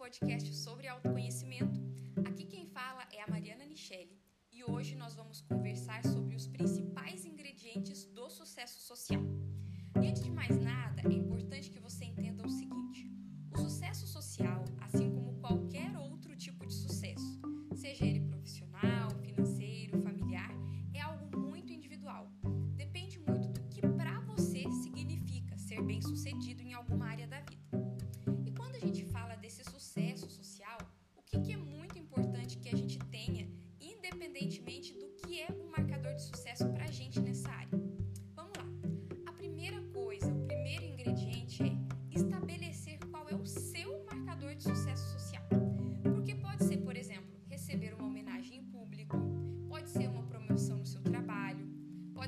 podcast sobre autoconhecimento. Aqui quem fala é a Mariana Nichelle e hoje nós vamos conversar sobre os principais ingredientes do sucesso social. E antes de mais nada, é importante que você entenda o seguinte: o sucesso social, assim como qualquer outro tipo de sucesso, seja ele profissional, financeiro, familiar, é algo muito individual. Depende muito do que para você significa ser bem-sucedido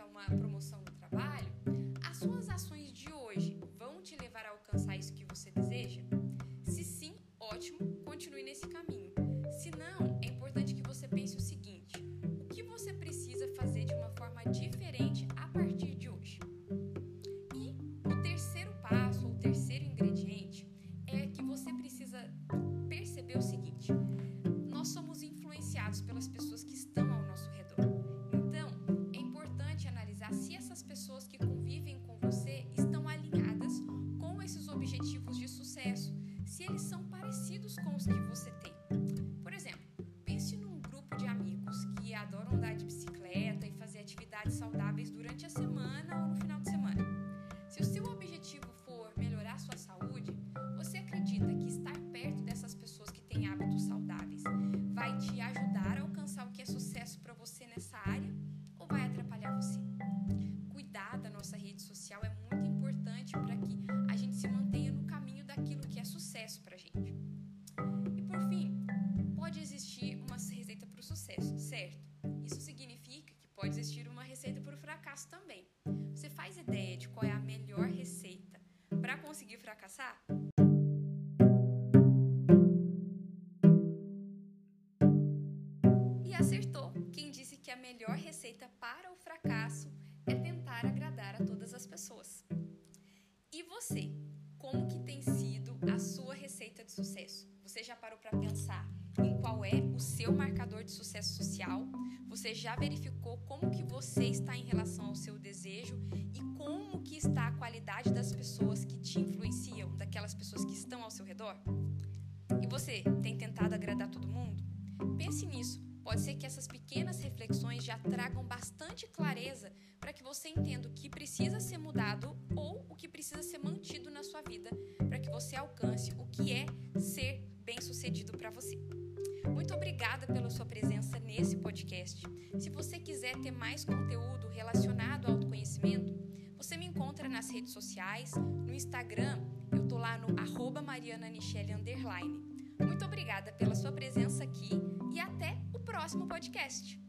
é uma promoção no trabalho, se essas pessoas que pode existir uma receita para o fracasso também. Você faz ideia de qual é a melhor receita para conseguir fracassar? E acertou quem disse que a melhor receita para o fracasso é tentar agradar a todas as pessoas. E você, como que tem sido a sua receita de sucesso? Você já parou para pensar em qual é o seu marcador de sucesso social? Você já verificou como que você está em relação ao seu desejo e como que está a qualidade das pessoas que te influenciam, daquelas pessoas que estão ao seu redor? E você tem tentado agradar todo mundo? Pense nisso. Pode ser que essas pequenas reflexões já tragam bastante clareza para que você entenda o que precisa ser mudado ou o que precisa ser mantido na sua vida para que você alcance o que é ser bem-sucedido para você. Muito obrigada pela sua presença nesse podcast. Se você quiser ter mais conteúdo relacionado ao autoconhecimento, você me encontra nas redes sociais, no Instagram, eu tô lá no arroba Muito obrigada pela sua presença aqui e até o próximo podcast.